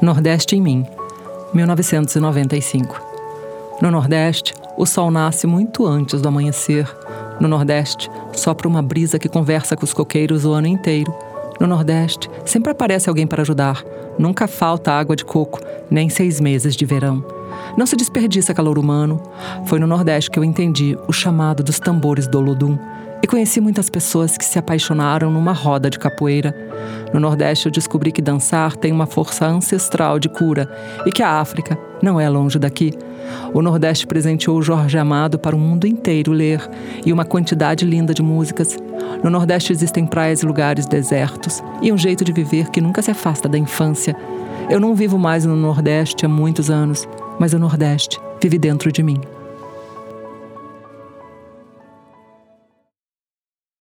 Nordeste em mim, 1995. No Nordeste, o sol nasce muito antes do amanhecer. No Nordeste, sopra uma brisa que conversa com os coqueiros o ano inteiro. No Nordeste, sempre aparece alguém para ajudar. Nunca falta água de coco, nem seis meses de verão. Não se desperdiça calor humano. Foi no Nordeste que eu entendi o chamado dos tambores do Olodum e conheci muitas pessoas que se apaixonaram numa roda de capoeira. No Nordeste eu descobri que dançar tem uma força ancestral de cura e que a África não é longe daqui. O Nordeste presenteou Jorge Amado para o mundo inteiro ler e uma quantidade linda de músicas. No Nordeste existem praias e lugares desertos e um jeito de viver que nunca se afasta da infância. Eu não vivo mais no Nordeste há muitos anos, mas o Nordeste vive dentro de mim.